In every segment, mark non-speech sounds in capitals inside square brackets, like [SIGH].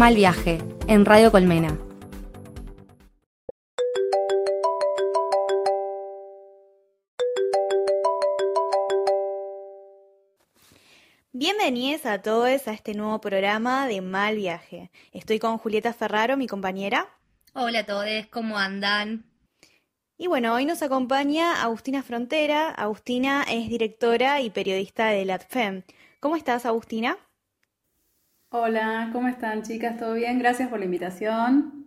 Mal Viaje, en Radio Colmena. Bienvenidos a todos a este nuevo programa de Mal Viaje. Estoy con Julieta Ferraro, mi compañera. Hola a todos, ¿cómo andan? Y bueno, hoy nos acompaña Agustina Frontera. Agustina es directora y periodista de LATFEM. ¿Cómo estás, Agustina? Hola, ¿cómo están chicas? ¿Todo bien? Gracias por la invitación.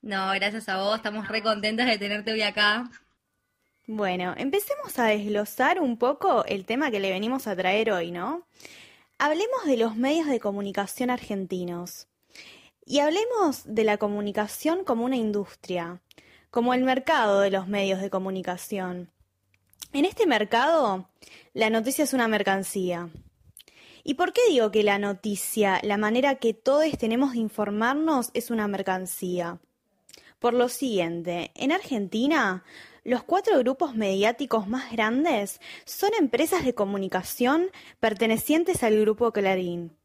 No, gracias a vos, estamos re contentas de tenerte hoy acá. Bueno, empecemos a desglosar un poco el tema que le venimos a traer hoy, ¿no? Hablemos de los medios de comunicación argentinos y hablemos de la comunicación como una industria, como el mercado de los medios de comunicación. En este mercado, la noticia es una mercancía. ¿Y por qué digo que la noticia, la manera que todos tenemos de informarnos, es una mercancía? Por lo siguiente, en Argentina, los cuatro grupos mediáticos más grandes son empresas de comunicación pertenecientes al grupo Clarín.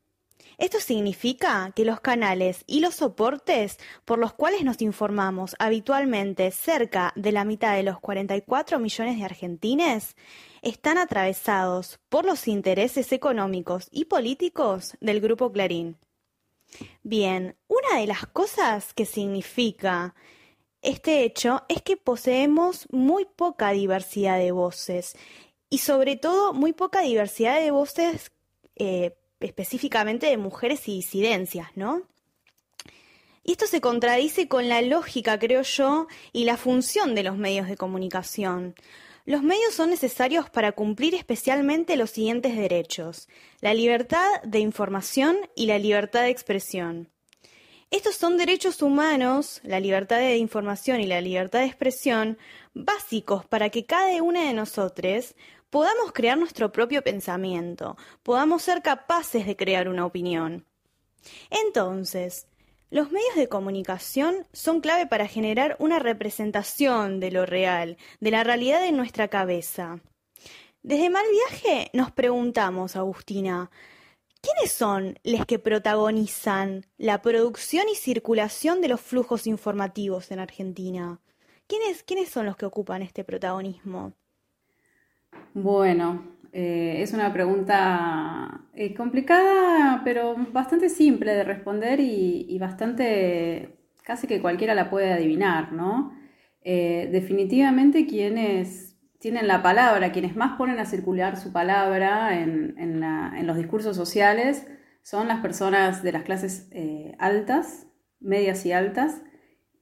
Esto significa que los canales y los soportes por los cuales nos informamos habitualmente cerca de la mitad de los 44 millones de argentines están atravesados por los intereses económicos y políticos del Grupo Clarín. Bien, una de las cosas que significa este hecho es que poseemos muy poca diversidad de voces y sobre todo muy poca diversidad de voces eh, específicamente de mujeres y disidencias, ¿no? Y esto se contradice con la lógica, creo yo, y la función de los medios de comunicación. Los medios son necesarios para cumplir especialmente los siguientes derechos, la libertad de información y la libertad de expresión. Estos son derechos humanos, la libertad de información y la libertad de expresión, básicos para que cada una de nosotros podamos crear nuestro propio pensamiento, podamos ser capaces de crear una opinión. Entonces, los medios de comunicación son clave para generar una representación de lo real, de la realidad en nuestra cabeza. Desde Mal Viaje nos preguntamos, Agustina, ¿quiénes son los que protagonizan la producción y circulación de los flujos informativos en Argentina? ¿Quiénes, quiénes son los que ocupan este protagonismo? Bueno, eh, es una pregunta eh, complicada, pero bastante simple de responder y, bastante, casi que cualquiera la puede adivinar, ¿no? Eh, definitivamente quienes tienen la palabra, quienes más ponen a circular su palabra en, en los discursos sociales, son las personas de las clases altas, medias y altas,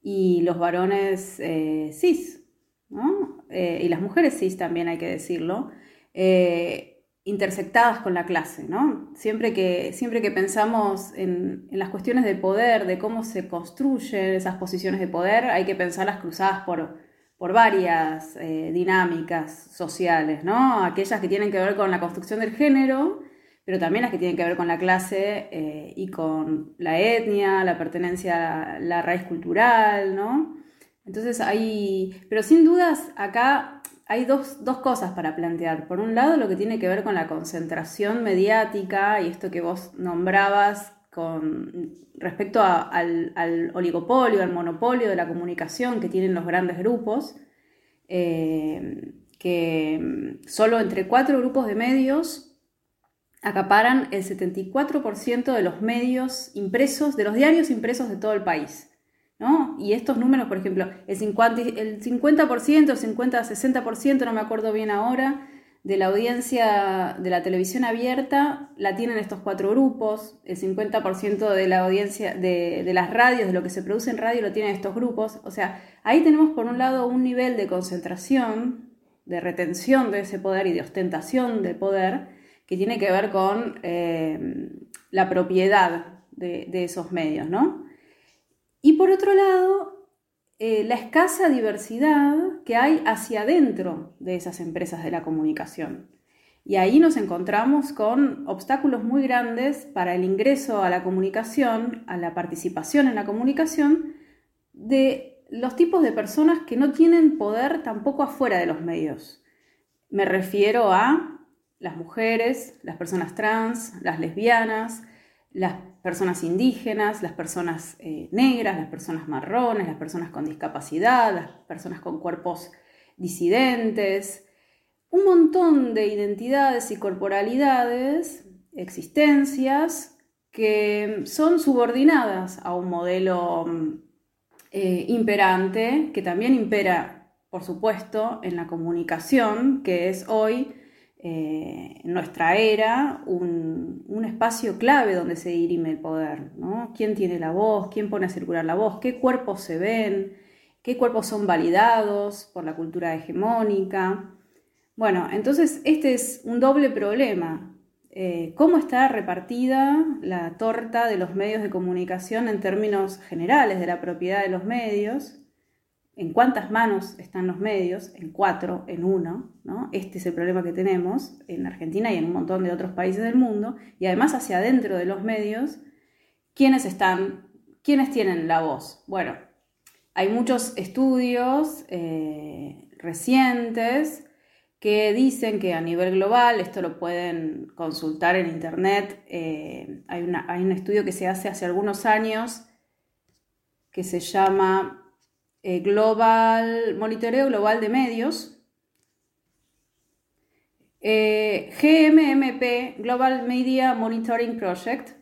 y los varones cis, eh, y las mujeres cis también hay que decirlo, eh, intersectadas con la clase, ¿no? Siempre que, siempre que pensamos en, las cuestiones de poder, de cómo se construyen esas posiciones de poder, hay que pensarlas cruzadas por, por varias eh, dinámicas sociales, ¿no? Aquellas que tienen que ver con la construcción del género, pero también las que tienen que ver con la clase y con la etnia, la pertenencia, la raíz cultural, ¿no? Entonces hay, pero sin dudas acá hay dos, cosas para plantear. Por un lado, lo que tiene que ver con la concentración mediática y esto que vos nombrabas con respecto al, oligopolio, al monopolio de la comunicación que tienen los grandes grupos, eh, que solo entre cuatro grupos de medios acaparan el 74% de los medios impresos, de los diarios impresos de todo el país. Y estos números, por ejemplo, el 50%, el 50%, 60%, no me acuerdo bien ahora, de la audiencia de la televisión abierta la tienen estos cuatro grupos, el 50% de la audiencia de, de, las radios, de lo que se produce en radio, lo tienen estos grupos. O sea, ahí tenemos por un lado un nivel de concentración, de retención de ese poder y de ostentación del poder, que tiene que ver con eh, la propiedad de, de esos medios, ¿no? Y por otro lado, eh, la escasa diversidad que hay hacia adentro de esas empresas de la comunicación. Y ahí nos encontramos con obstáculos muy grandes para el ingreso a la comunicación, a la participación en la comunicación, de los tipos de personas que no tienen poder tampoco afuera de los medios. Me refiero a las mujeres, las personas trans, las lesbianas, las personas indígenas, las personas eh, negras, las personas marrones, las personas con discapacidad, las personas con cuerpos disidentes, un montón de identidades y corporalidades, existencias que son subordinadas a un modelo eh, imperante que también impera, por supuesto, en la comunicación, que es hoy eh, en nuestra era un, espacio clave donde se dirime el poder, ¿no? ¿Quién tiene la voz? ¿Quién pone a circular la voz? ¿Qué cuerpos se ven? ¿Qué cuerpos son validados por la cultura hegemónica? Bueno, entonces este es un doble problema. Eh, ¿Cómo está repartida la torta de los medios de comunicación en términos generales de la propiedad de los medios? En cuántas manos están los medios, en cuatro, en uno, ¿no? Este es el problema que tenemos en Argentina y en un montón de otros países del mundo, y además hacia adentro de los medios, ¿quiénes están, tienen la voz? Bueno, hay muchos estudios eh, recientes que dicen que a nivel global, esto lo pueden consultar en internet, eh, hay un estudio que se hace hace algunos años que se llama eh, global, Monitoreo Global de Medios, eh, GMMP, Global Media Monitoring Project,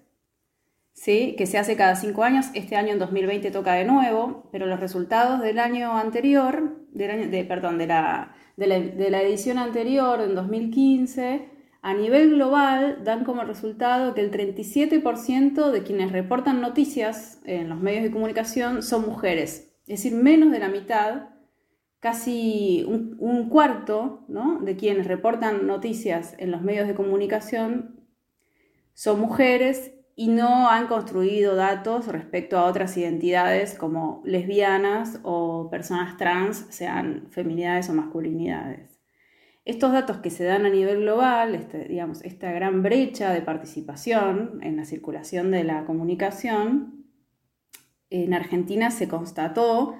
¿sí? que se hace cada cinco años, este año en 2020 toca de nuevo, pero los resultados del año anterior, del año, perdón, de la, de la edición anterior, en 2015, a nivel global dan como resultado que el 37% de quienes reportan noticias en los medios de comunicación son mujeres es decir, menos de la mitad, casi un, cuarto de quienes reportan noticias en los medios de comunicación son mujeres y no han construido datos respecto a otras identidades como lesbianas o personas trans, sean feminidades o masculinidades. Estos datos que se dan a nivel global, este, digamos, esta gran brecha de participación en la circulación de la comunicación, en Argentina se constató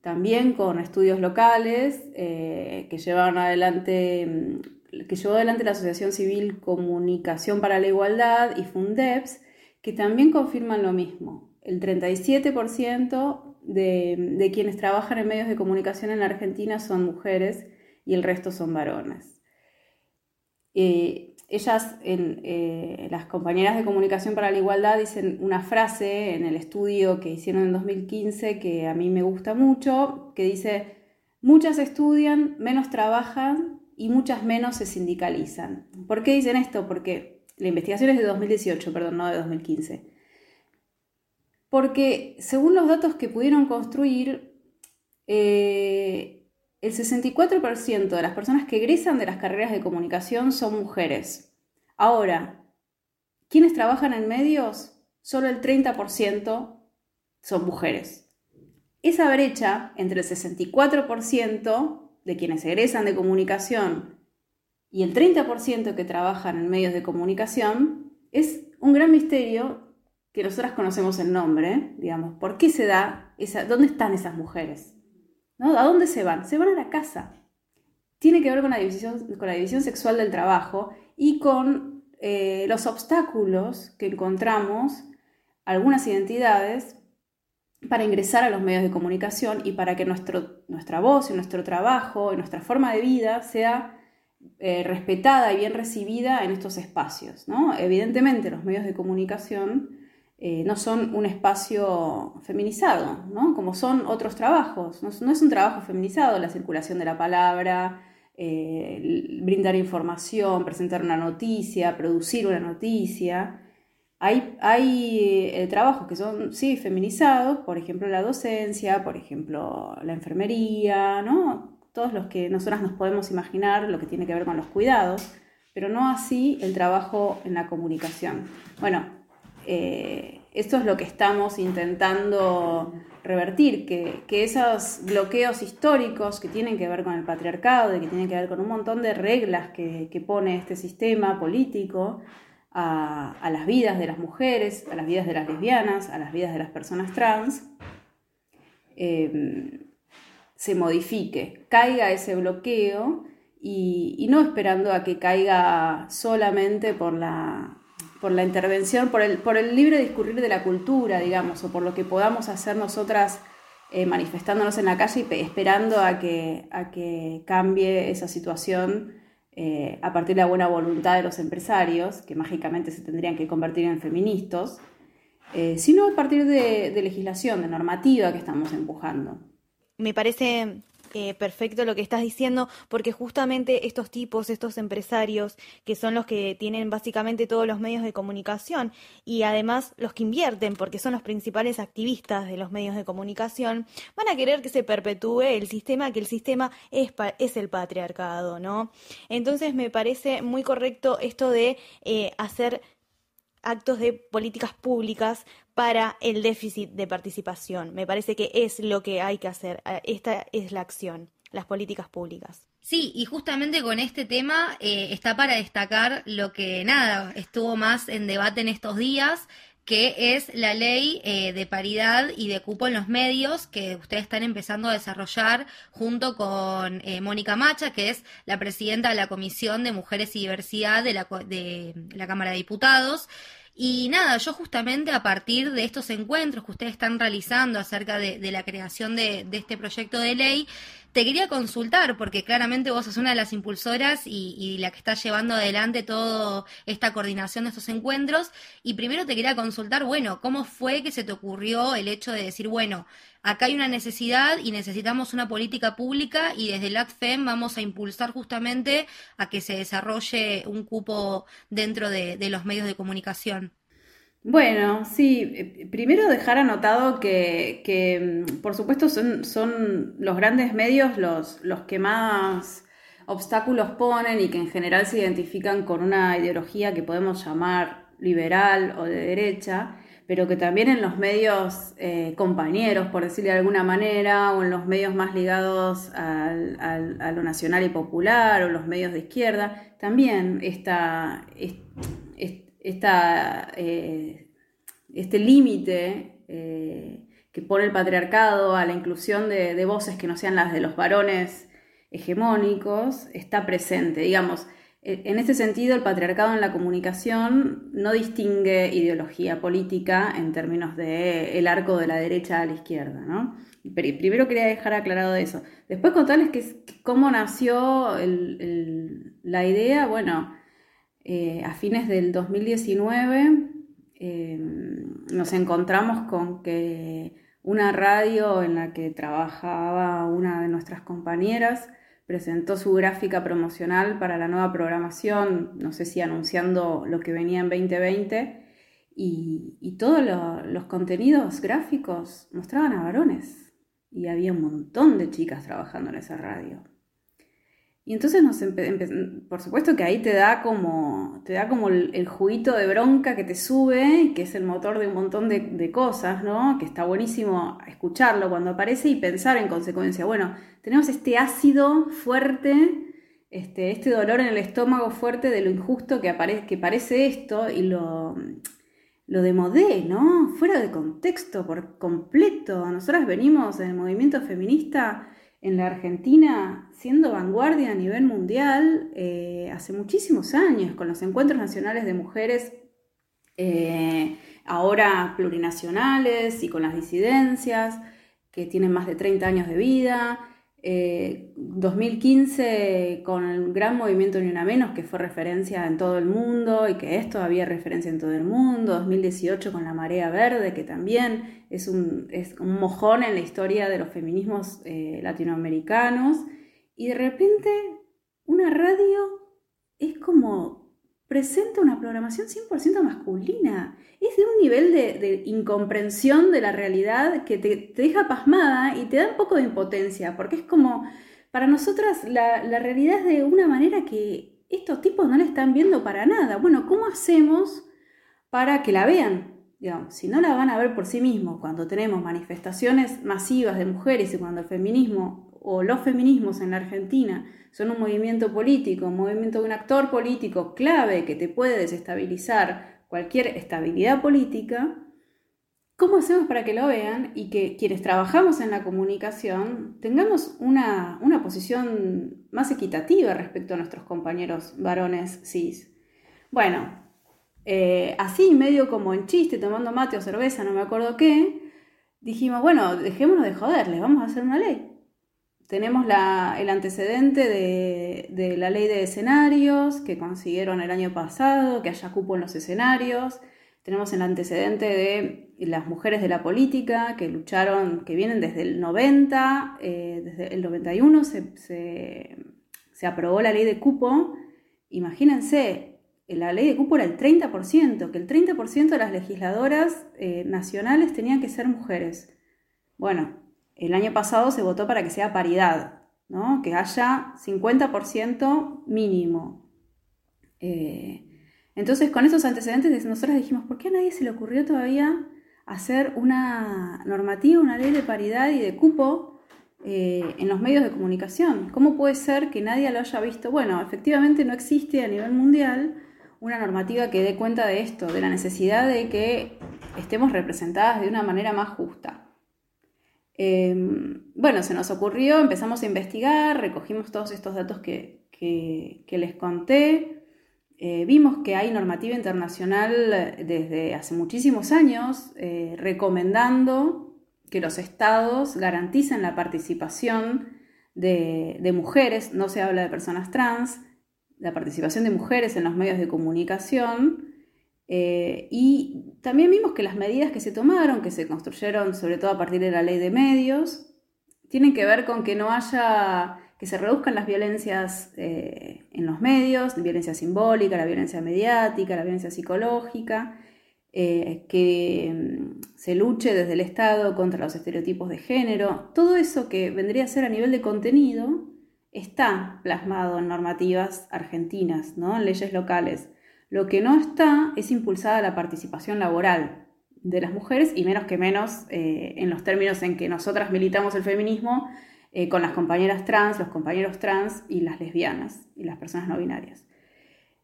también con estudios locales eh, que llevaron adelante mm, que llevó adelante la Asociación Civil Comunicación para la Igualdad y Fundeps, que también confirman lo mismo. El 37% de, de quienes trabajan en medios de comunicación en la Argentina son mujeres y el resto son varones. Eh, ellas, eh, las compañeras de comunicación para la igualdad, dicen una frase en el estudio que hicieron en 2015 que a mí me gusta mucho, que dice, muchas estudian, menos trabajan y muchas menos se sindicalizan. ¿Por qué dicen esto? Porque la investigación es de 2018, perdón, no de 2015. Porque según los datos que pudieron construir, eh, el 64% de las personas que egresan de las carreras de comunicación son mujeres. Ahora, ¿quiénes trabajan en medios? Solo el 30% son mujeres. Esa brecha entre el 64% de quienes egresan de comunicación y el 30% que trabajan en medios de comunicación es un gran misterio que nosotras conocemos el nombre, digamos, ¿por qué se da esa, dónde están esas mujeres? ¿A dónde se van? Se van a la casa. Tiene que ver con la división, con la división sexual del trabajo y con eh, los obstáculos que encontramos algunas identidades para ingresar a los medios de comunicación y para que nuestro, nuestra voz y nuestro trabajo y nuestra forma de vida sea eh, respetada y bien recibida en estos espacios. Evidentemente los medios de comunicación eh, no son un espacio feminizado, ¿no? como son otros trabajos. No, es un trabajo feminizado la circulación de la palabra, eh, brindar información, presentar una noticia, producir una noticia. Hay, hay eh, trabajos que son, sí, feminizados, por ejemplo, la docencia, por ejemplo, la enfermería, ¿no? Todos los que nosotras nos podemos imaginar, lo que tiene que ver con los cuidados, pero no así el trabajo en la comunicación. Bueno, eh, esto es lo que estamos intentando revertir, que, esos bloqueos históricos que tienen que ver con el patriarcado y que tienen que ver con un montón de reglas que, pone este sistema político a, las vidas de las mujeres, a las vidas de las lesbianas, a las vidas de las personas trans, eh, se modifique, caiga ese bloqueo y no esperando a que caiga solamente por la por la intervención, por el, por el libre discurrir de la cultura, digamos, o por lo que podamos hacer nosotras eh, manifestándonos en la calle y esperando a que, a que cambie esa situación eh, a partir de la buena voluntad de los empresarios, que mágicamente se tendrían que convertir en feministas, eh, sino a partir de, de legislación, de normativa que estamos empujando. Me parece eh, perfecto lo que estás diciendo, porque justamente estos tipos, estos empresarios, que son los que tienen básicamente todos los medios de comunicación y además los que invierten, porque son los principales activistas de los medios de comunicación, van a querer que se perpetúe el sistema, que el sistema es, el patriarcado, ¿no? Entonces me parece muy correcto esto de eh, hacer actos de políticas públicas para el déficit de participación. Me parece que es lo que hay que hacer. Eh, esta es la acción, las políticas públicas. Sí, y justamente con este tema eh, está para destacar lo que nada, estuvo más en debate en estos días, que es la ley eh, de paridad y de cupo en los medios que ustedes están empezando a desarrollar junto con Mónica Macha, que es la presidenta de la Comisión de Mujeres y Diversidad de la, de la Cámara de Diputados. Y nada, yo justamente a partir de estos encuentros que ustedes están realizando acerca de, la creación de, de, este proyecto de ley, te quería consultar, porque claramente vos sos una de las impulsoras y, la que está llevando adelante toda esta coordinación de estos encuentros. Y primero te quería consultar, bueno, ¿cómo fue que se te ocurrió el hecho de decir, bueno, acá hay una necesidad y necesitamos una política pública y desde el ACFEM vamos a impulsar justamente a que se desarrolle un cupo dentro de los medios de comunicación? Bueno, sí, primero dejar anotado que, mm, por supuesto son, son, los grandes medios los, los que más obstáculos ponen y que en general se identifican con una ideología que podemos llamar liberal o de derecha, pero que también en los medios eh, compañeros, por decirlo de alguna manera, o en los medios más ligados a lo nacional y popular, o los medios de izquierda, también esta, eh, este límite eh, que pone el patriarcado a la inclusión de, voces que no sean las de los varones hegemónicos está presente. Digamos, en este sentido, el patriarcado en la comunicación no distingue ideología política en términos de el arco de la derecha a la izquierda, ¿no? Primero quería dejar aclarado eso. Después contarles que, cómo nació la idea. Bueno, eh, a fines del 2019 eh, nos encontramos con que una radio en la que trabajaba una de nuestras compañeras presentó su gráfica promocional para la nueva programación, no sé si anunciando lo que venía en 2020, y, todos los contenidos gráficos mostraban a varones, y había un montón de chicas trabajando en esa radio. Y entonces nos por supuesto que ahí te da como, te da como el, juguito de bronca que te sube, que es el motor de un montón de, cosas, ¿no? Que está buenísimo escucharlo cuando aparece y pensar en consecuencia. Bueno, tenemos este ácido fuerte, este, este dolor en el estómago fuerte de lo injusto que, que parece esto y lo, lo demodé, ¿no? Fuera de contexto por completo. Nosotras venimos en el movimiento feminista en la Argentina siendo vanguardia a nivel mundial eh, hace muchísimos años, con los encuentros nacionales de mujeres, eh, ahora plurinacionales y con las disidencias, que tienen más de 30 años de vida. 2015 eh, con el gran movimiento Ni Una Menos, que fue referencia en todo el mundo y que es todavía referencia en todo el mundo. 2018 con la Marea Verde, que también es un, es un mojón en la historia de los feminismos eh, latinoamericanos. Y de repente una radio es como presenta una programación 100% masculina. Es de un nivel de, incomprensión de la realidad que te, deja pasmada y te da un poco de impotencia, porque es como, para nosotras la, realidad es de una manera que estos tipos no la están viendo para nada. Bueno, ¿cómo hacemos para que la vean? Digamos, si no la van a ver por sí mismos, cuando tenemos manifestaciones masivas de mujeres y cuando el feminismo o los feminismos en la Argentina son un movimiento político, un movimiento de un actor político clave que te puede desestabilizar cualquier estabilidad política, ¿cómo hacemos para que lo vean y que quienes trabajamos en la comunicación tengamos una, una posición más equitativa respecto a nuestros compañeros varones cis? Bueno, eh, así medio como en chiste, tomando mate o cerveza, no me acuerdo qué, dijimos, bueno, dejémonos de joderles, vamos a hacer una ley. Tenemos el antecedente de, la ley de escenarios que consiguieron el año pasado, que haya cupo en los escenarios. Tenemos el antecedente de las mujeres de la política que lucharon, que vienen desde el 90, eh, desde el 91 se, se, aprobó la ley de cupo. Imagínense, la ley de cupo era el 30%, que el 30% de las legisladoras eh, nacionales tenían que ser mujeres. Bueno, el año pasado se votó para que sea paridad, ¿no? que haya 50% mínimo. Eh, entonces, con esos antecedentes, nosotros dijimos, ¿por qué a nadie se le ocurrió todavía hacer una normativa, una ley de paridad y de cupo eh, en los medios de comunicación? ¿Cómo puede ser que nadie lo haya visto? Bueno, efectivamente no existe a nivel mundial una normativa que dé cuenta de esto, de la necesidad de que estemos representadas de una manera más justa. Em, bueno, se nos ocurrió, empezamos a investigar, recogimos todos estos datos que les conté, eh, vimos que hay normativa internacional desde hace muchísimos años eh, recomendando que los estados garanticen la participación de, mujeres, no se habla de personas trans, la participación de mujeres en los medios de comunicación. Y también vimos que las medidas que se tomaron, que se construyeron sobre todo a partir de la ley de medios, tienen que ver con que no haya que se reduzcan las violencias eh, en los medios, violencia simbólica, la violencia mediática, la violencia psicológica, eh, que mm, se luche desde el Estado contra los estereotipos de género. Todo eso que vendría a ser a nivel de contenido está plasmado en normativas argentinas, ¿no? en leyes locales. Lo que no está es impulsada la participación laboral de las mujeres y menos que menos eh, en los términos en que nosotras militamos el feminismo eh, con las compañeras trans, los compañeros trans y las lesbianas y las personas no binarias.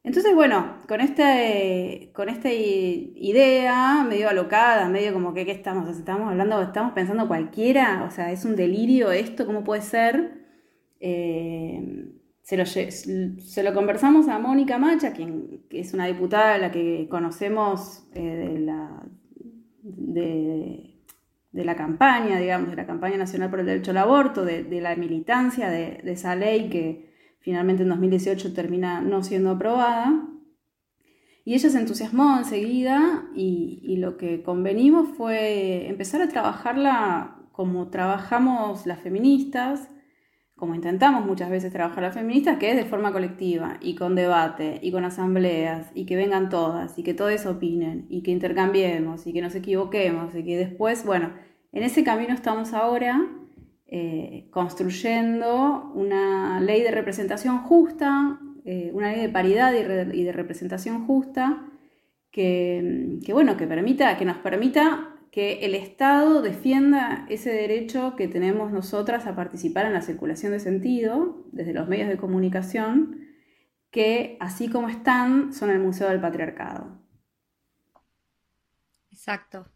Entonces, bueno, con, este, con esta idea medio alocada, medio como que ¿qué estamos? estamos hablando, estamos pensando cualquiera, o sea, es un delirio esto, ¿cómo puede ser? Eh, se, lo, conversamos a Mónica Macha, quien es una diputada a la que conocemos eh, de la, de la campaña, digamos, de la campaña nacional por el derecho al aborto, de, la militancia de, esa ley que finalmente en 2018 termina no siendo aprobada. Y ella se entusiasmó enseguida y, y lo que convenimos fue empezar a trabajarla como trabajamos las feministas, como intentamos muchas veces trabajar las feministas, que es de forma colectiva y con debate y con asambleas y que vengan todas y que todos opinen y que intercambiemos y que nos equivoquemos y que después, bueno, en ese camino estamos ahora eh, construyendo una ley de representación justa, eh, una ley de paridad y, de representación justa que, que, bueno, que, permita, que nos permita que el Estado defienda ese derecho que tenemos nosotras a participar en la circulación de sentido desde los medios de comunicación, que así como están son el Museo del Patriarcado. Exacto.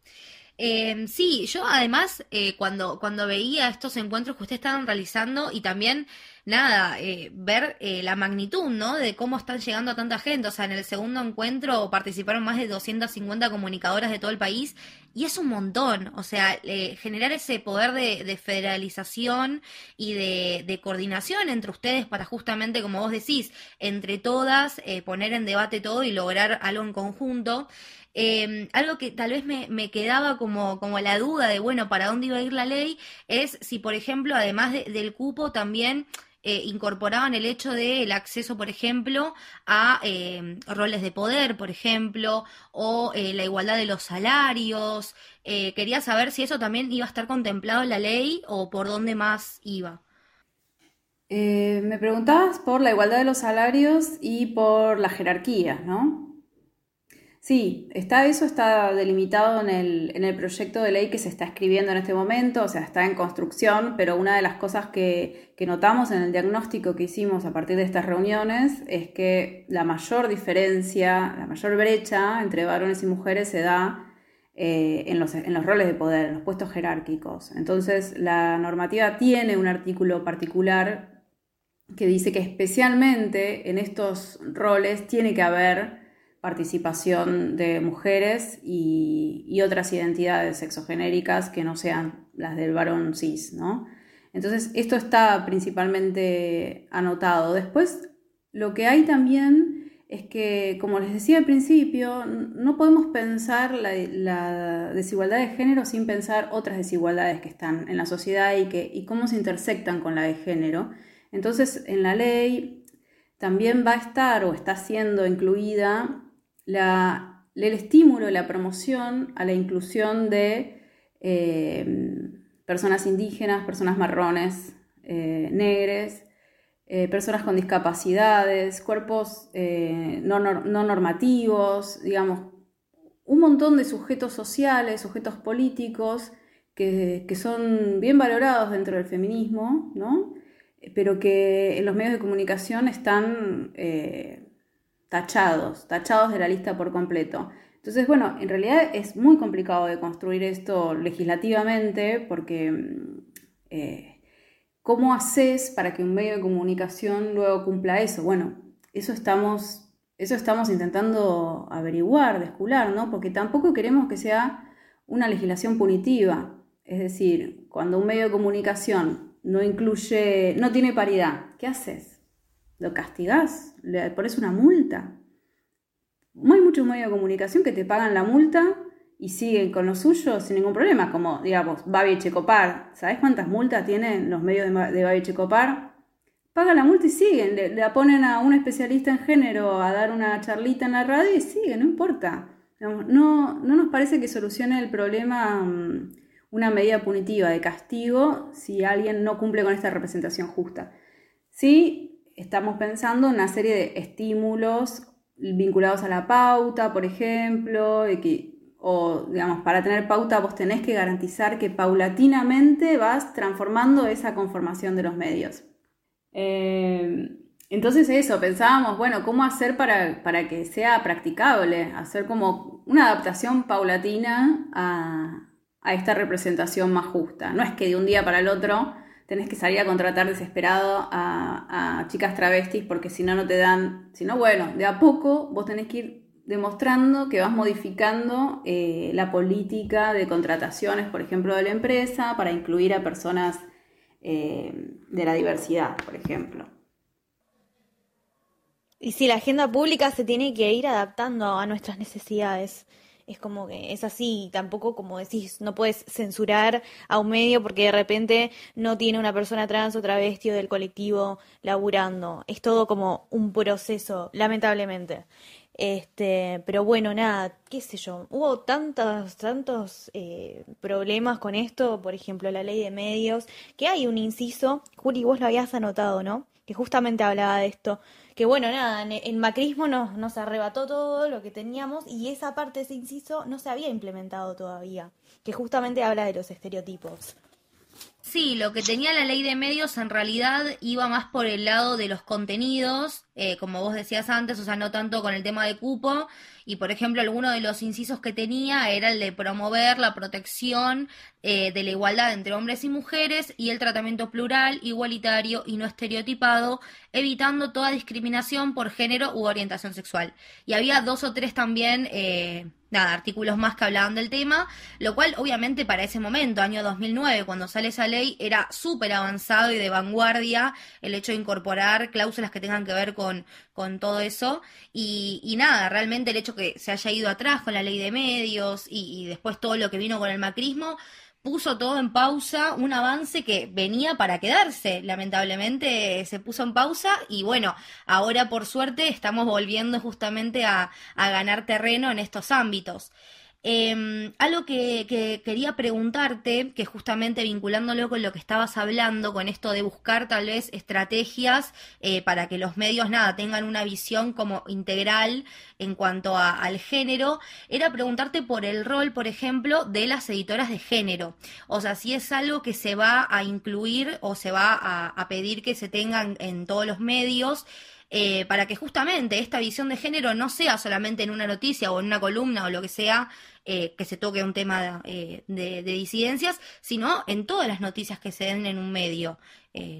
Em, sí, yo además eh, cuando, cuando veía estos encuentros que ustedes estaban realizando y también, nada, eh, ver eh, la magnitud, ¿no? De cómo están llegando a tanta gente. O sea, en el segundo encuentro participaron más de 250 comunicadoras de todo el país y es un montón. O sea, generar ese poder de, federalización y de, coordinación entre ustedes para justamente, como vos decís, entre todas, poner en debate todo y lograr algo en conjunto. Em, algo que tal vez me, quedaba como, como la duda de, bueno, para dónde iba a ir la ley, es si, por ejemplo, además del cupo, también eh, incorporaban el hecho del acceso, por ejemplo, a em, roles de poder, por ejemplo, o eh, la igualdad de los salarios. Eh, quería saber si eso también iba a estar contemplado en la ley o por dónde más iba. me preguntabas por la igualdad de los salarios y por la jerarquía, ¿no? Sí, está, eso está delimitado en el, en el, proyecto de ley que se está escribiendo en este momento, o sea, está en construcción, pero una de las cosas que, notamos en el diagnóstico que hicimos a partir de estas reuniones es que la mayor diferencia, la mayor brecha entre varones y mujeres se da eh, en, los, en los roles de poder, en los puestos jerárquicos. Entonces, la normativa tiene un artículo particular que dice que especialmente en estos roles tiene que haber participación de mujeres y, otras identidades sexogenéricas que no sean las del varón cis, ¿no? Entonces, esto está principalmente anotado. Después, lo que hay también es que, como les decía al principio, no podemos pensar la, desigualdad de género sin pensar otras desigualdades que están en la sociedad y, que, y cómo se intersectan con la de género. Entonces, en la ley también va a estar o está siendo incluida el estímulo, la promoción a la inclusión de eh, personas indígenas, personas marrones, eh, negres, eh, personas con discapacidades, cuerpos no, normativos, digamos, un montón de sujetos sociales, sujetos políticos que, que son bien valorados dentro del feminismo, ¿no? pero que en los medios de comunicación están eh, tachados, tachados de la lista por completo. Entonces, bueno, en realidad es muy complicado de construir esto legislativamente porque mm, eh, ¿cómo haces para que un medio de comunicación luego cumpla eso? Bueno, eso estamos, eso estamos intentando averiguar, descular, ¿no? Porque tampoco queremos que sea una legislación punitiva. Es decir, cuando un medio de comunicación no incluye, no tiene paridad, ¿qué haces? ¿Lo castigás? ¿Le pones una multa? Hay muchos medios de comunicación que te pagan la multa y siguen con lo suyo sin ningún problema, como digamos Babi Checopar. ¿Sabes cuántas multas tienen los medios de, de Babi Checopar? Pagan la multa y siguen, le, la ponen a un especialista en género a dar una charlita en la radio y siguen, no importa. no, no nos parece que solucione el problema. Mm, una medida punitiva de castigo si alguien no cumple con esta representación justa. Sí, estamos pensando en una serie de estímulos vinculados a la pauta, por ejemplo, o digamos, para tener pauta vos tenés que garantizar que paulatinamente vas transformando esa conformación de los medios. Eh, entonces eso, pensábamos, bueno, ¿cómo hacer para, para, que sea practicable? Hacer como una adaptación paulatina a, a esta representación más justa. No es que de un día para el otro tenés que salir a contratar desesperado a, chicas travestis porque si no, no te dan, si no, bueno, de a poco vos tenés que ir demostrando que vas modificando eh, la política de contrataciones, por ejemplo, de la empresa para incluir a personas eh, de la diversidad, por ejemplo. Y si la agenda pública se tiene que ir adaptando a nuestras necesidades es como que es así, tampoco como decís, no puedes censurar a un medio porque de repente no tiene una persona trans o travesti del colectivo laburando. Es todo como un proceso, lamentablemente. Este, pero bueno, nada, qué sé yo, hubo tantos, tantos eh, problemas con esto, por ejemplo, la ley de medios, que hay un inciso, Juli, vos lo habías anotado, ¿no? Que justamente hablaba de esto, que bueno, nada, el macrismo nos, nos arrebató todo lo que teníamos y esa parte, ese inciso, no se había implementado todavía, que justamente habla de los estereotipos. Sí, lo que tenía la ley de medios en realidad iba más por el lado de los contenidos, eh, como vos decías antes, o sea, no tanto con el tema de cupo, y por ejemplo, alguno de los incisos que tenía era el de promover la protección eh, de la igualdad entre hombres y mujeres y el tratamiento plural, igualitario y no estereotipado, evitando toda discriminación por género u orientación sexual. Y había dos o tres también, eh, nada, artículos más que hablaban del tema, lo cual obviamente para ese momento, año 2009, cuando sale esa ley, era súper avanzado y de vanguardia el hecho de incorporar cláusulas que tengan que ver con, con todo eso. Y, y nada, realmente el hecho que se haya ido atrás con la ley de medios y, después todo lo que vino con el macrismo, puso todo en pausa, un avance que venía para quedarse, lamentablemente se puso en pausa y bueno, ahora por suerte estamos volviendo justamente a, a ganar terreno en estos ámbitos. Eh, algo que, quería preguntarte, que justamente vinculándolo con lo que estabas hablando, con esto de buscar tal vez estrategias eh, para que los medios, nada, tengan una visión como integral en cuanto al género, era preguntarte por el rol, por ejemplo, de las editoras de género. O sea, si es algo que se va a incluir o se va a, a pedir que se tengan en todos los medios. Eh, para que justamente esta visión de género no sea solamente en una noticia o en una columna o lo que sea eh, que se toque un tema eh, de, disidencias, sino en todas las noticias que se den en un medio,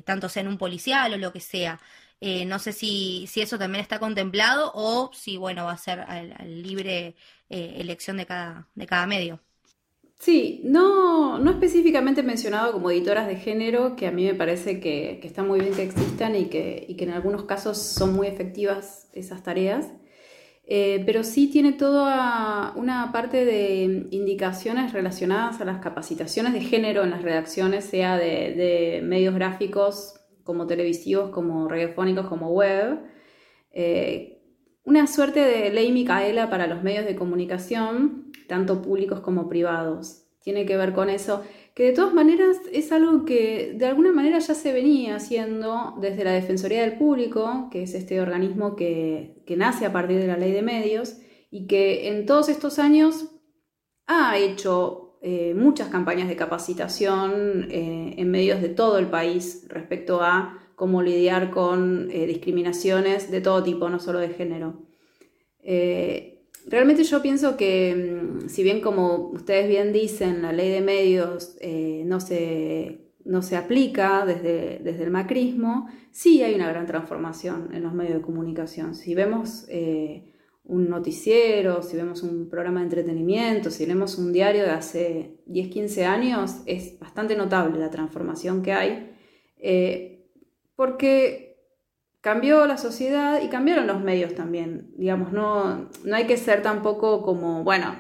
tanto sea en un policial o lo que sea. Eh, no sé si, si eso también está contemplado o si, bueno, va a ser libre eh, elección de cada, de cada medio. Sí, no, no específicamente mencionado como editoras de género, que a mí me parece que, está muy bien que existan y que, y que, en algunos casos son muy efectivas esas tareas, eh, pero sí tiene toda una parte de indicaciones relacionadas a las capacitaciones de género en las redacciones, sea de, medios gráficos como televisivos, como radiofónicos, como web. Eh, una suerte de ley Micaela para los medios de comunicación, tanto públicos como privados. Tiene que ver con eso, que de todas maneras es algo que de alguna manera ya se venía haciendo desde la Defensoría del Público, que es este organismo que, nace a partir de la ley de medios y que en todos estos años ha hecho eh, muchas campañas de capacitación eh, en medios de todo el país respecto a cómo lidiar con eh, discriminaciones de todo tipo, no solo de género. Eh, realmente yo pienso que, mm, si bien como ustedes bien dicen, la ley de medios eh, no, se, no, se, aplica desde, desde, el macrismo, sí hay una gran transformación en los medios de comunicación. Si vemos un noticiero, si vemos un programa de entretenimiento, si vemos un diario de hace 10, 15 años, es bastante notable la transformación que hay porque cambió la sociedad y cambiaron los medios también. Digamos, no, no hay que ser tampoco como, bueno,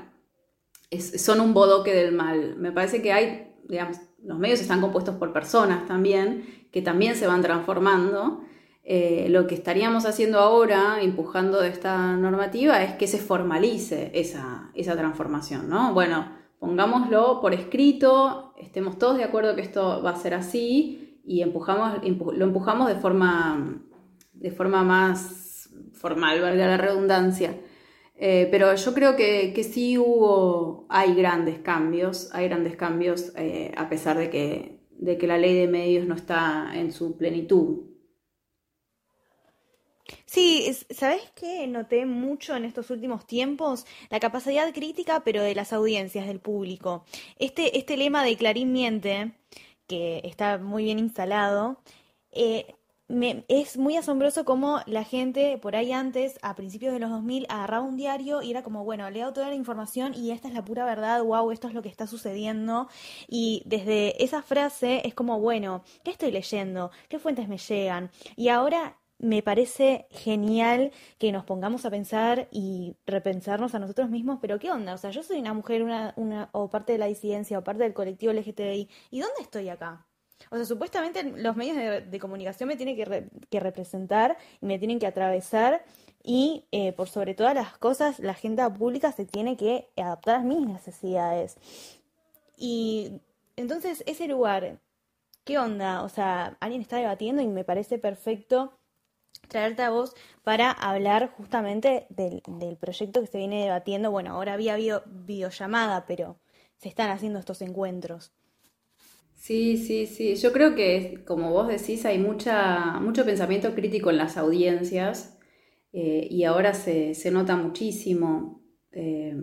son un bodoque del mal. Me parece que hay, digamos, los medios están compuestos por personas también, que también se van transformando. Eh, lo que estaríamos haciendo ahora, empujando esta normativa, es que se formalice esa, esa transformación, ¿no? Bueno, pongámoslo por escrito, estemos todos de acuerdo que esto va a ser así y empujamos, lo empujamos de forma, de forma más formal, valga la redundancia. Eh, pero yo creo que, que, sí hubo, hay grandes cambios, hay grandes cambios eh, a pesar de que, de que la ley de medios no está en su plenitud. Sí, ¿sabes qué? Noté mucho en estos últimos tiempos la capacidad crítica, pero de las audiencias, del público. Este, este lema de Clarín miente que está muy bien instalado, eh, es muy asombroso cómo la gente por ahí antes, a principios de los 2000, agarraba un diario y era como, bueno, leo toda la información y esta es la pura verdad, wow, esto es lo que está sucediendo. Y desde esa frase es como, bueno, ¿qué estoy leyendo? ¿Qué fuentes me llegan? Y ahora me parece genial que nos pongamos a pensar y repensarnos a nosotros mismos, pero ¿qué onda? O sea, yo soy una mujer una, una, o parte de la disidencia o parte del colectivo LGTBI, ¿y dónde estoy acá? O sea, supuestamente los medios de, comunicación me tienen que, representar y me tienen que atravesar y eh, por sobre todas las cosas la agenda pública se tiene que adaptar a mis necesidades. Y entonces ese lugar, ¿qué onda? O sea, alguien está debatiendo y me parece perfecto traerte a vos para hablar justamente del, proyecto que se viene debatiendo. Bueno, ahora había habido videollamada, pero se están haciendo estos encuentros. Sí, sí, sí. Yo creo que, como vos decís, hay mucha, mucho pensamiento crítico en las audiencias eh, y ahora se, nota muchísimo. Eh,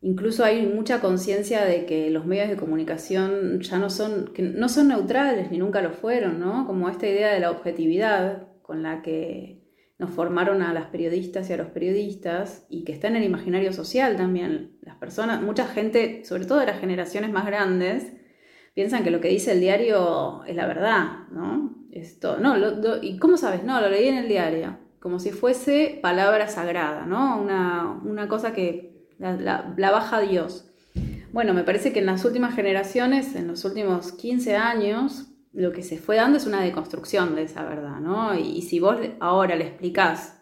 incluso hay mucha conciencia de que los medios de comunicación ya no son, que no son neutrales ni nunca lo fueron, ¿no? Como esta idea de la objetividad con la que nos formaron a las periodistas y a los periodistas y que está en el imaginario social también. Las personas, mucha gente, sobre todo de las generaciones más grandes, piensan que lo que dice el diario es la verdad, ¿no? Esto, no, ¿y cómo sabes? No, lo leí en el diario, como si fuese palabra sagrada, ¿no? Una, cosa que la, la baja Dios. Bueno, me parece que en las últimas generaciones, en los últimos 15 años, lo que se fue dando es una deconstrucción de esa verdad, ¿no? Y, si vos ahora le explicás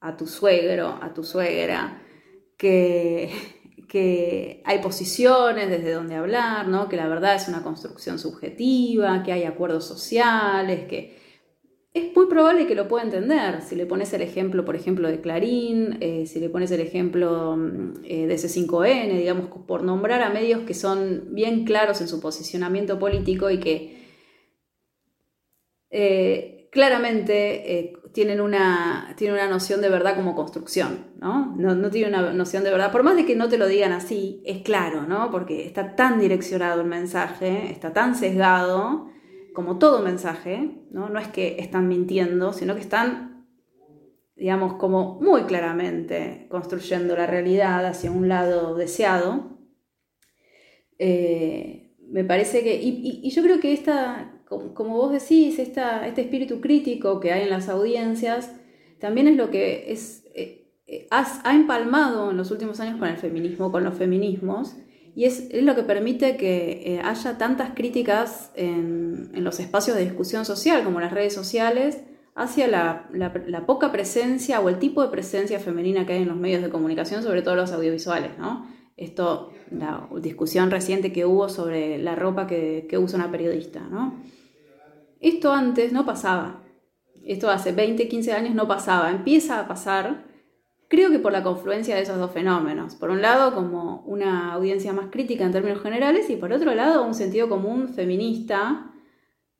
a tu suegro, a tu suegra, que, [LAUGHS] que hay posiciones desde donde hablar, ¿no? Que la verdad es una construcción subjetiva, que hay acuerdos sociales, que es muy probable que lo pueda entender. Si le pones el ejemplo, por ejemplo, de Clarín, eh, si le pones el ejemplo mm, eh, de C5N, digamos, por nombrar a medios que son bien claros en su posicionamiento político y que eh, claramente eh, tienen, una, una noción de verdad como construcción, ¿no? ¿no? ¿no? tiene una noción de verdad, por más de que no te lo digan así, es claro, ¿no? Porque está tan direccionado el mensaje, está tan sesgado como todo mensaje, ¿no? no es que están mintiendo, sino que están, digamos, como muy claramente construyendo la realidad hacia un lado deseado. Eh, me parece que, y, yo creo que esta, como, vos decís, esta, este espíritu crítico que hay en las audiencias, también es lo que es, eh, eh, ha empalmado en los últimos años con el feminismo, con los feminismos, y es, lo que permite que eh, haya tantas críticas en, los espacios de discusión social, como las redes sociales, hacia la, poca presencia o el tipo de presencia femenina que hay en los medios de comunicación, sobre todo los audiovisuales. ¿no? Esto, la discusión reciente que hubo sobre la ropa que, que usa una periodista. ¿no? Esto antes no pasaba. Esto hace 20, 15 años no pasaba. Empieza a pasar Creo que por la confluencia de esos dos fenómenos. Por un lado, como una audiencia más crítica en términos generales, y por otro lado, un sentido común feminista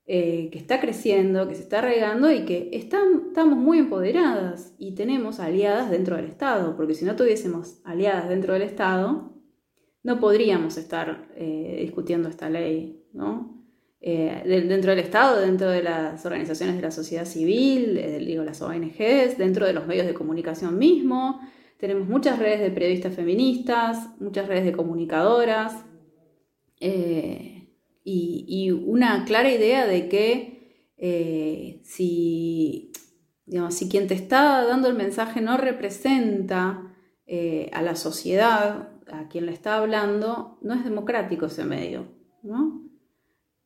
eh, que está creciendo, que se está regando y que estamos muy empoderadas y tenemos aliadas dentro del Estado, porque si no tuviésemos aliadas dentro del Estado, no podríamos estar eh, discutiendo esta ley, ¿no? Eh, dentro del Estado, dentro de las organizaciones de la sociedad civil, eh, digo, las ONGs, dentro de los medios de comunicación mismo. Tenemos muchas redes de periodistas feministas, muchas redes de comunicadoras eh, y, una clara idea de que si, si quien te está dando el mensaje no representa a la sociedad, a quien le está hablando, no es democrático ese medio. ¿no?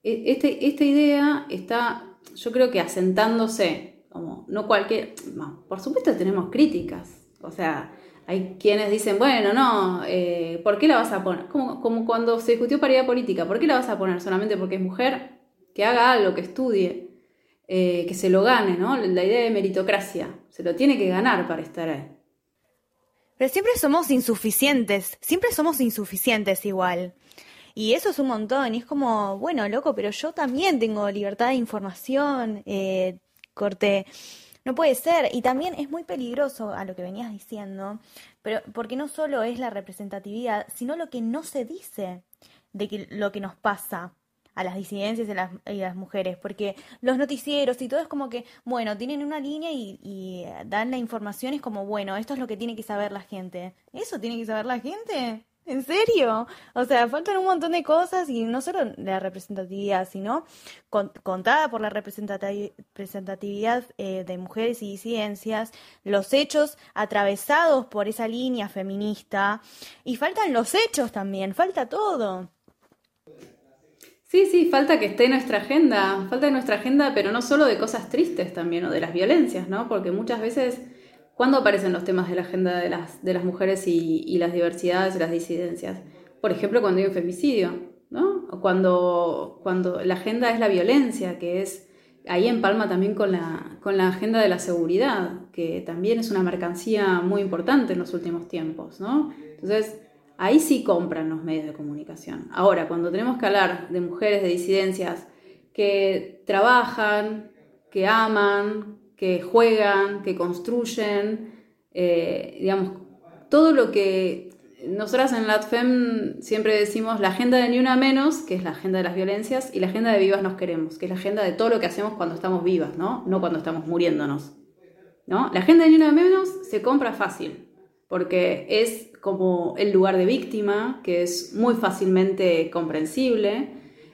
E, este, esta idea está, yo creo que asentándose, como no cualquier, por supuesto tenemos críticas, o sea, hay quienes dicen, bueno, no, eh, ¿por qué la vas a poner? Como, como cuando se discutió paridad política, ¿por qué la vas a poner solamente porque es mujer? Que haga algo, que estudie, eh, que se lo gane, ¿no? La idea de meritocracia, se lo tiene que ganar para estar ahí. Pero siempre somos insuficientes, siempre somos insuficientes igual. Y eso es un montón, y es como, bueno, loco, pero yo también tengo libertad de información, eh, corte. No puede ser. Y también es muy peligroso a lo que venías diciendo, pero porque no solo es la representatividad, sino lo que no se dice de que, lo que nos pasa a las disidencias y, las, las, mujeres, porque los noticieros y todo es como que, bueno, tienen una línea y, y, dan la información, es como, bueno, esto es lo que tiene que saber la gente. ¿Eso tiene que saber la gente? ¿En serio? O sea, faltan un montón de cosas y no solo la representatividad, sino contada por la representatividad eh, de mujeres y disidencias, los hechos atravesados por esa línea feminista y faltan los hechos también, falta todo. Sí, sí, falta que esté en nuestra agenda, falta en nuestra agenda, pero no solo de cosas tristes también o de las violencias, ¿no? Porque muchas veces ¿Cuándo aparecen los temas de la agenda de las, de las mujeres y, las diversidades y las disidencias? Por ejemplo, cuando hay un femicidio, ¿no? O cuando, cuando la agenda es la violencia, que es ahí en Palma también con la, con la agenda de la seguridad, que también es una mercancía muy importante en los últimos tiempos, ¿no? Entonces, ahí sí compran los medios de comunicación. Ahora, cuando tenemos que hablar de mujeres de disidencias que trabajan, que aman, que juegan, que construyen, eh, digamos, todo lo que nosotras en LATFEM siempre decimos la agenda de Ni Una Menos, que es la agenda de las violencias, y la agenda de Vivas Nos Queremos, que es la agenda de todo lo que hacemos cuando estamos vivas, ¿no? No cuando estamos muriéndonos. ¿no? La agenda de Ni Una Menos se compra fácil, porque es como el lugar de víctima, que es muy fácilmente comprensible,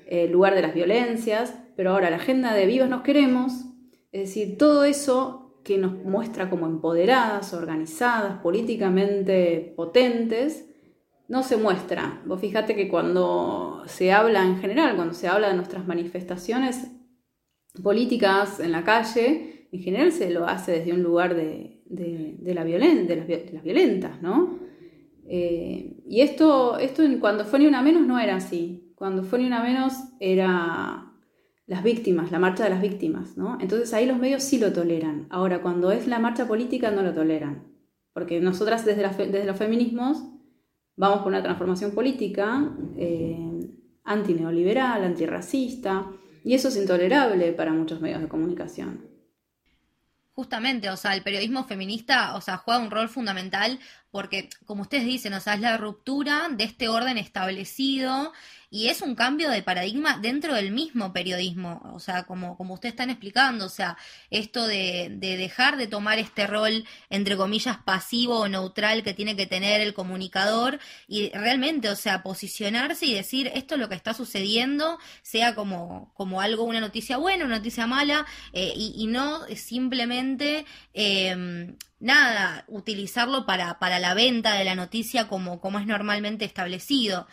el lugar de las violencias, pero ahora la agenda de Vivas Nos Queremos es decir, todo eso que nos muestra como empoderadas, organizadas, políticamente potentes, no se muestra. Vos fíjate que cuando se habla en general, cuando se habla de nuestras manifestaciones políticas en la calle, en general se lo hace desde un lugar de, la de, las, violentas, ¿no? Eh, y esto, esto cuando fue ni una menos no era así. Cuando fue ni una menos era las víctimas, la marcha de las víctimas, ¿no? Entonces ahí los medios sí lo toleran. Ahora, cuando es la marcha política no lo toleran. Porque nosotras desde, desde los feminismos vamos por una transformación política eh, antineoliberal, antirracista, y eso es intolerable para muchos medios de comunicación. Justamente, o sea, el periodismo feminista, o sea, juega un rol fundamental porque como ustedes dicen, o sea, es la ruptura de este orden establecido y es un cambio de paradigma dentro del mismo periodismo, o sea, como, como ustedes están explicando, o sea, esto de, de dejar de tomar este rol, entre comillas, pasivo o neutral que tiene que tener el comunicador y realmente, o sea, posicionarse y decir esto es lo que está sucediendo, sea como, como algo, una noticia buena, una noticia mala, eh, y, y, no simplemente... Eh, nada, utilizarlo para, para la venta de la noticia como, como es normalmente establecido.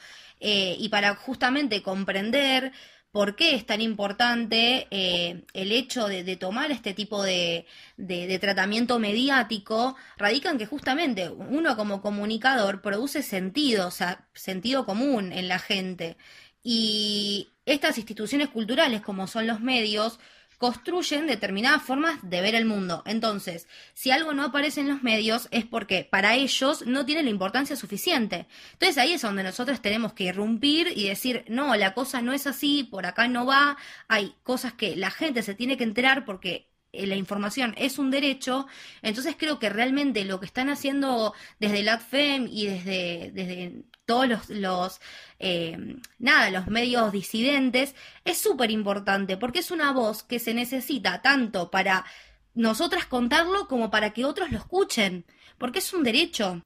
Eh, y para justamente comprender por qué es tan importante eh, el hecho de, tomar este tipo de, de, tratamiento mediático, radica en que justamente uno como comunicador produce sentido, o sea, sentido común en la gente. Y estas instituciones culturales, como son los medios, construyen determinadas formas de ver el mundo. Entonces, si algo no aparece en los medios es porque para ellos no tiene la importancia suficiente. Entonces ahí es donde nosotros tenemos que irrumpir y decir, no, la cosa no es así, por acá no va, hay cosas que la gente se tiene que enterar porque la información es un derecho, entonces creo que realmente lo que están haciendo desde el ADFEM y desde, desde todos los, los eh, nada, los medios disidentes, es súper importante porque es una voz que se necesita tanto para nosotras contarlo como para que otros lo escuchen, porque es un derecho.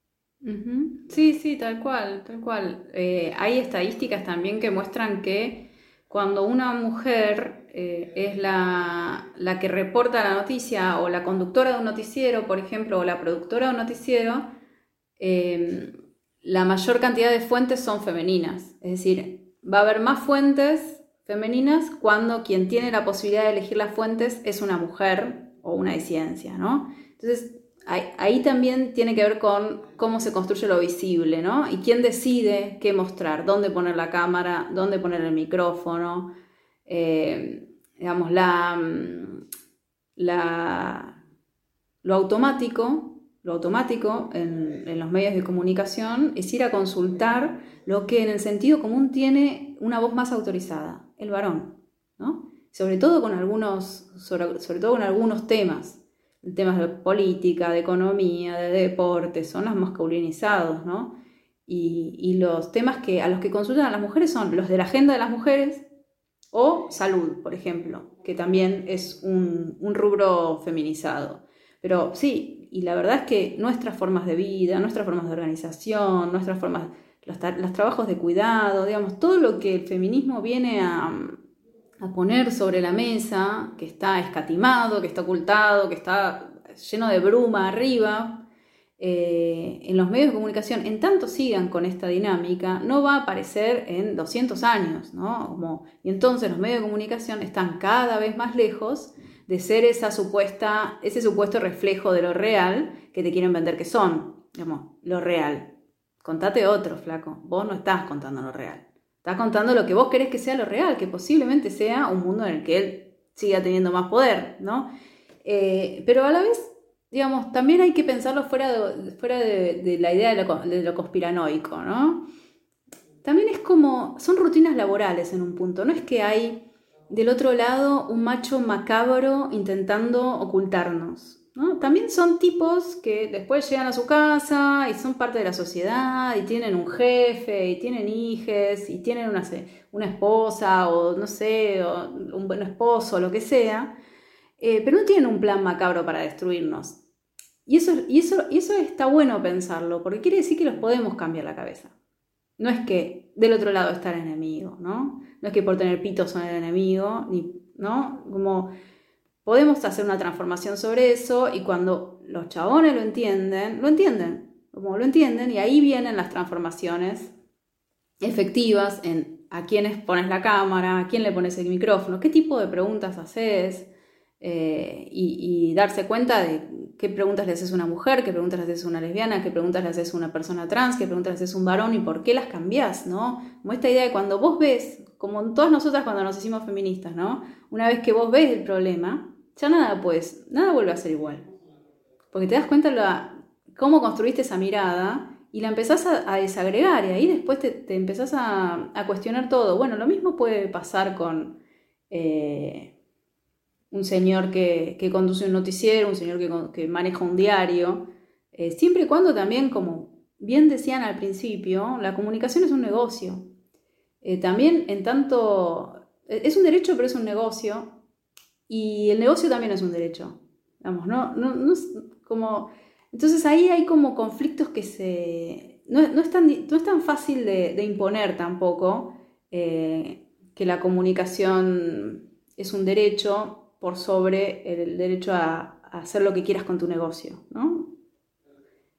Sí, sí, tal cual, tal cual. Eh, hay estadísticas también que muestran que cuando una mujer eh, es la, que reporta la noticia o la conductora de un noticiero, por ejemplo, o la productora de un noticiero, eh, la mayor cantidad de fuentes son femeninas. Es decir, va a haber más fuentes femeninas cuando quien tiene la posibilidad de elegir las fuentes es una mujer o una disidencia, ¿no? Entonces, ahí, también tiene que ver con cómo se construye lo visible, ¿no? Y quién decide qué mostrar, dónde poner la cámara, dónde poner el micrófono, eh, digamos, mm, la, lo automático, lo automático en, los medios de comunicación es ir a consultar lo que en el sentido común tiene una voz más autorizada, el varón, ¿no? Sobre todo con algunos, sobre, todo con algunos temas temas de política, de economía, de deporte, son los masculinizados, ¿no? Y, los temas que, a los que consultan a las mujeres son los de la agenda de las mujeres o salud, por ejemplo, que también es un, rubro feminizado. Pero sí, y la verdad es que nuestras formas de vida, nuestras formas de organización, nuestras formas, los, trabajos de cuidado, digamos, todo lo que el feminismo viene a poner sobre la mesa, que está escatimado, que está ocultado, que está lleno de bruma arriba, eh, en los medios de comunicación, en tanto sigan con esta dinámica, no va a aparecer en 200 años, ¿no? y entonces los medios de comunicación están cada vez más lejos de ser esa supuesta, ese supuesto reflejo de lo real que te quieren vender que son, digamos, lo real. Contate otro, flaco, vos no estás contando lo real. Está contando lo que vos querés que sea lo real, que posiblemente sea un mundo en el que él siga teniendo más poder, ¿no? Eh, pero a la vez, digamos, también hay que pensarlo fuera de, fuera de, la idea de lo, conspiranoico, ¿no? También es como, son rutinas laborales en un punto, no es que hay del otro lado un macho macabro intentando ocultarnos, también son tipos que después llegan a su casa y son parte de la sociedad y tienen un jefe y tienen hijes y tienen una, una esposa o no sé, un buen esposo lo que sea, eh, pero no tienen un plan macabro para destruirnos. Y eso, y, eso, eso está bueno pensarlo, porque quiere decir que los podemos cambiar la cabeza. No es que del otro lado está el enemigo, ¿no? No es que por tener pitos son el enemigo, ni, ¿no? Como podemos hacer una transformación sobre eso y cuando los chabones lo entienden, lo entienden, como lo entienden y ahí vienen las transformaciones efectivas en a quiénes pones la cámara, a quién le pones el micrófono, qué tipo de preguntas haces eh, y, darse cuenta de qué preguntas le haces a una mujer, qué preguntas le haces a una lesbiana, qué preguntas le haces a una persona trans, qué preguntas le haces a un varón y por qué las cambias, ¿no? Como esta idea de cuando vos ves, como todas nosotras cuando nos hicimos feministas, ¿no? Una vez que vos ves el problema, ya nada pues, nada vuelve a ser igual. Porque te das cuenta de cómo construiste esa mirada y la empezás a, desagregar y ahí después te, empezás a, cuestionar todo. Bueno, lo mismo puede pasar con eh, un señor que, conduce un noticiero, un señor que, maneja un diario. Eh, siempre y cuando también, como bien decían al principio, la comunicación es un negocio. Eh, también en tanto, es un derecho pero es un negocio y el negocio también es un derecho. Vamos, no, no, no como, entonces ahí hay como conflictos que se... No, es, tan, no es tan fácil de, imponer tampoco eh, que la comunicación es un derecho por sobre el derecho a, hacer lo que quieras con tu negocio, ¿no?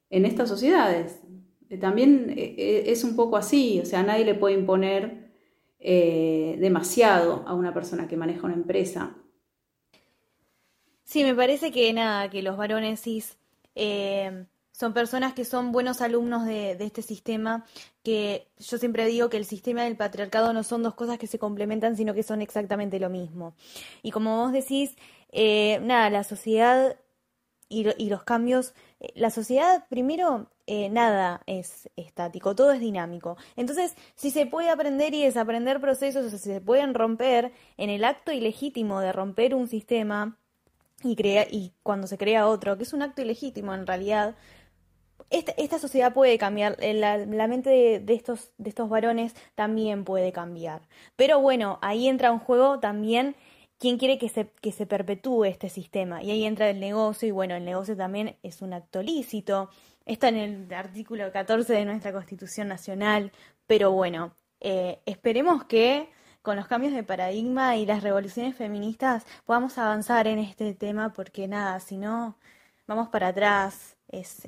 En estas sociedades eh, también eh, es un poco así, o sea, nadie le puede imponer demasiado a una persona que maneja una empresa. Sí, me parece que nada, que los varones cis eh, son personas que son buenos alumnos de, este sistema, que yo siempre digo que el sistema y el patriarcado no son dos cosas que se complementan, sino que son exactamente lo mismo. Y como vos decís, eh, nada, la sociedad y, los cambios, eh, la sociedad primero nada es estático, todo es dinámico. Entonces, si se puede aprender y desaprender procesos, o si se pueden romper en el acto ilegítimo de romper un sistema, y, crea, y cuando se crea otro, que es un acto ilegítimo en realidad, esta, sociedad puede cambiar, eh, la, la mente de, estos, de estos varones también puede cambiar. Pero bueno, ahí entra un juego también quién quiere que se, que se perpetúe este sistema. Y ahí entra el negocio, y bueno, el negocio también es un acto lícito. Está en el artículo 14 de nuestra Constitución Nacional, pero bueno, eh, esperemos que con los cambios de paradigma y las revoluciones feministas podamos avanzar en este tema, porque nada, si no, vamos para atrás. Es...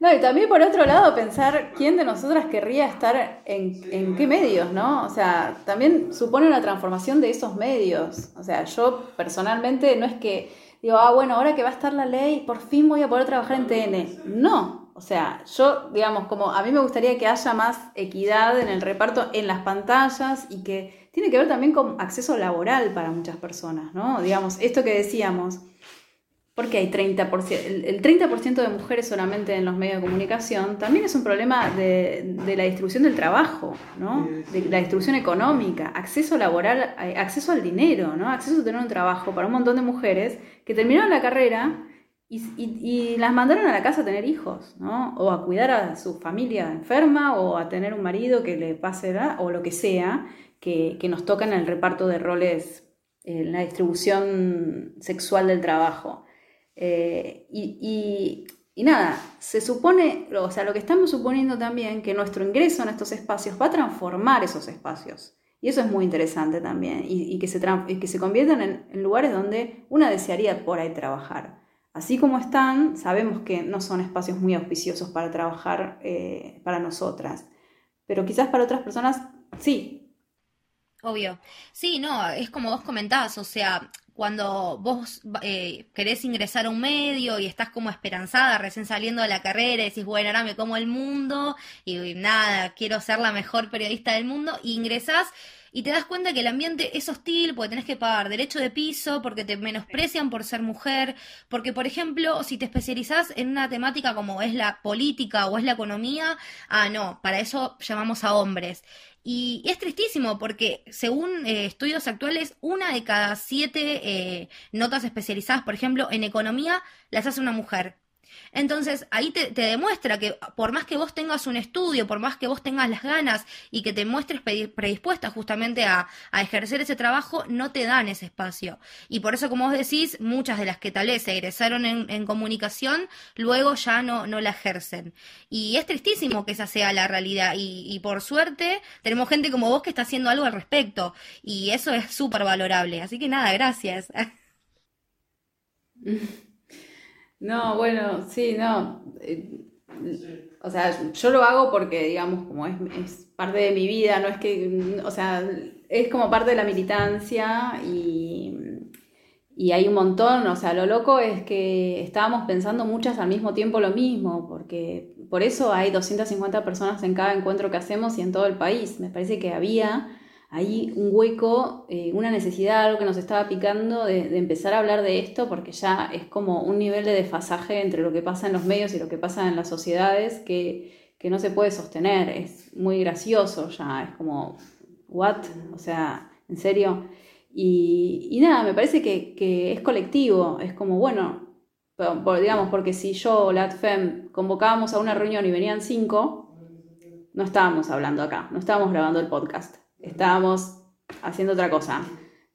No, y también por otro lado pensar quién de nosotras querría estar en, en qué medios, ¿no? O sea, también supone una transformación de esos medios. O sea, yo personalmente no es que digo, ah, bueno, ahora que va a estar la ley, por fin voy a poder trabajar en TN. No, o sea, yo, digamos, como a mí me gustaría que haya más equidad en el reparto en las pantallas y que tiene que ver también con acceso laboral para muchas personas, ¿no? Digamos, esto que decíamos, porque hay 30%, el 30% de mujeres solamente en los medios de comunicación, también es un problema de, la distribución del trabajo, ¿no? De la distribución económica, acceso laboral, acceso al dinero, ¿no? Acceso a tener un trabajo para un montón de mujeres que terminaron la carrera y, las mandaron a la casa a tener hijos, ¿no? O a cuidar a su familia enferma, o a tener un marido que le pase, o lo que sea, que, nos toca en el reparto de roles, en la distribución sexual del trabajo. Eh, y, nada, se supone, o sea, lo que estamos suponiendo también, que nuestro ingreso en estos espacios va a transformar esos espacios. Y eso es muy interesante también, y, que, se, que se conviertan en lugares donde una desearía por ahí trabajar. Así como están, sabemos que no son espacios muy auspiciosos para trabajar eh, para nosotras, pero quizás para otras personas sí. Obvio. Sí, no, es como vos comentabas, o sea, cuando vos eh, querés ingresar a un medio y estás como esperanzada, recién saliendo de la carrera, y decís, bueno, ahora me como el mundo y, nada, quiero ser la mejor periodista del mundo, y ingresás y te das cuenta que el ambiente es hostil porque tenés que pagar derecho de piso, porque te menosprecian por ser mujer, porque por ejemplo, si te especializás en una temática como es la política o es la economía, ah, no, para eso llamamos a hombres. Y es tristísimo porque según eh, estudios actuales, una de cada siete eh, notas especializadas, por ejemplo, en economía, las hace una mujer. Entonces, ahí te, demuestra que por más que vos tengas un estudio, por más que vos tengas las ganas y que te muestres predispuesta justamente a, ejercer ese trabajo, no te dan ese espacio. Y por eso, como vos decís, muchas de las que tal vez se egresaron en, comunicación, luego ya no, no la ejercen. Y es tristísimo que esa sea la realidad. Y, y por suerte, tenemos gente como vos que está haciendo algo al respecto. Y eso es súper valorable. Así que nada, gracias. [LAUGHS] No, bueno, sí, no. Eh, o sea, yo lo hago porque, digamos, como es, es, parte de mi vida, no es que, o sea, es como parte de la militancia y, y hay un montón, o sea, lo loco es que estábamos pensando muchas al mismo tiempo lo mismo, porque por eso hay 250 personas en cada encuentro que hacemos y en todo el país. Me parece que había hay un hueco, eh, una necesidad, algo que nos estaba picando de, empezar a hablar de esto, porque ya es como un nivel de desfasaje entre lo que pasa en los medios y lo que pasa en las sociedades que, que no se puede sostener. Es muy gracioso ya, es como, ¿what? O sea, ¿en serio? Y, y nada, me parece que, que, es colectivo, es como, bueno, digamos, porque si yo, LATFEM, convocábamos a una reunión y venían cinco, no estábamos hablando acá, no estábamos grabando el podcast, estábamos haciendo otra cosa.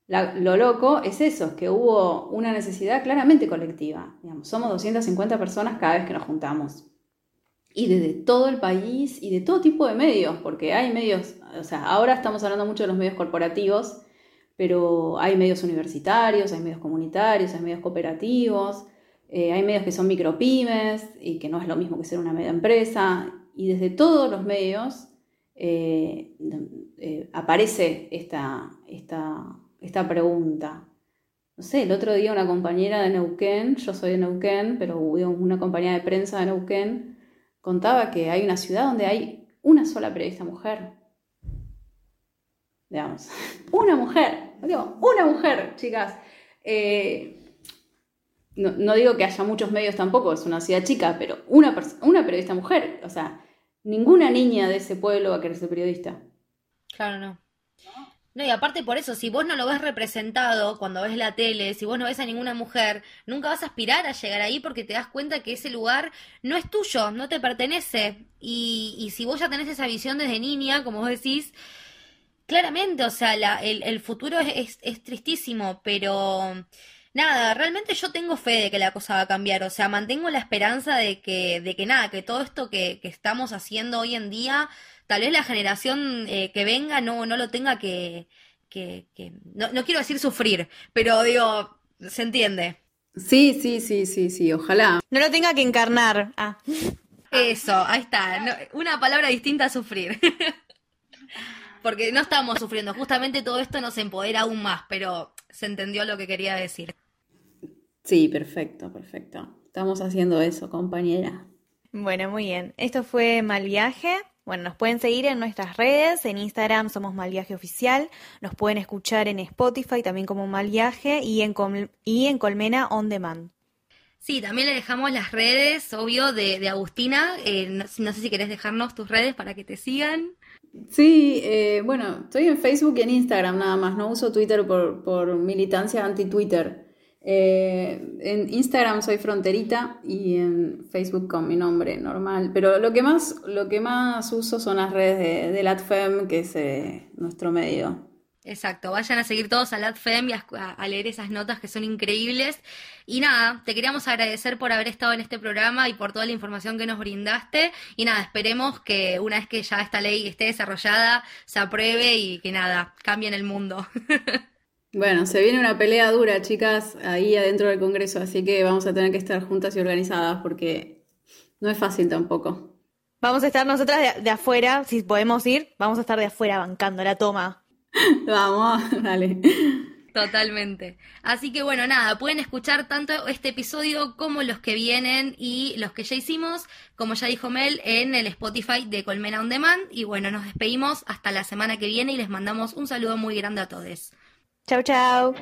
lo loco es eso, es que hubo una necesidad claramente colectiva. Digamos, somos 250 personas cada vez que nos juntamos. Y desde todo el país y de todo tipo de medios, porque hay medios, o sea, ahora estamos hablando mucho de los medios corporativos, pero hay medios universitarios, hay medios comunitarios, hay medios cooperativos, eh, hay medios que son micropymes y que no es lo mismo que ser una media empresa. Y desde todos los medios eh, eh, aparece esta, esta, esta pregunta. No sé, el otro día una compañera de Neuquén, yo soy de Neuquén, pero una compañía de prensa de Neuquén, contaba que hay una ciudad donde hay una sola periodista mujer digamos, [LAUGHS] una mujer, una mujer, chicas. Eh, no, digo que haya muchos medios tampoco, es una ciudad chica, pero una, una periodista mujer, o sea, ninguna niña de ese pueblo va a querer ser periodista. Claro, no. No, y aparte por eso, si vos no lo ves representado cuando ves la tele, si vos no ves a ninguna mujer, nunca vas a aspirar a llegar ahí porque te das cuenta que ese lugar no es tuyo, no te pertenece. Y, y si vos ya tenés esa visión desde niña, como vos decís, Claramente, o sea, el, futuro es, tristísimo, pero nada, realmente yo tengo fe de que la cosa va a cambiar, o sea, mantengo la esperanza de que, de que nada, que todo esto que, estamos haciendo hoy en día, tal vez la generación eh, que venga no, no lo tenga que, que, no, no, quiero decir sufrir, pero digo, se entiende. Sí, sí, sí, sí, sí, ojalá. No lo tenga que encarnar. Ah. Eso, ahí está, una palabra distinta a sufrir. [LAUGHS] porque no estamos sufriendo. Justamente todo esto nos empodera aún más, pero se entendió lo que quería decir. Sí, perfecto, perfecto. Estamos haciendo eso, compañera. Bueno, muy bien. Esto fue Mal Viaje. Bueno, nos pueden seguir en nuestras redes, en Instagram somos Mal Viaje Oficial, nos pueden escuchar en Spotify también como Mal Viaje y en, y en Colmena On Demand. Sí, también le dejamos las redes, obvio, de, Agustina. Eh, no, sé si querés dejarnos tus redes para que te sigan. Sí, eh, bueno, estoy en Facebook y en Instagram nada más, no uso Twitter por, por militancia anti-Twitter. Eh, en Instagram soy fronterita y en Facebook con mi nombre normal. Pero lo que más, lo que más uso son las redes de, de LatFem, que es eh, nuestro medio. Exacto, vayan a seguir todos a LATFEM y a, leer esas notas que son increíbles. Y nada, te queríamos agradecer por haber estado en este programa y por toda la información que nos brindaste. Y nada, esperemos que una vez que ya esta ley esté desarrollada, se apruebe y que nada, cambie en el mundo. [LAUGHS] Bueno, se viene una pelea dura, chicas, ahí adentro del Congreso, así que vamos a tener que estar juntas y organizadas porque no es fácil tampoco. Vamos a estar nosotras de afuera, si podemos ir, vamos a estar de afuera bancando la toma. [LAUGHS] Vamos, dale. Totalmente. Así que bueno, nada, pueden escuchar tanto este episodio como los que vienen y los que ya hicimos, como ya dijo Mel, en el Spotify de Colmena On Demand. Y bueno, nos despedimos hasta la semana que viene y les mandamos un saludo muy grande a todos. Chao, chao.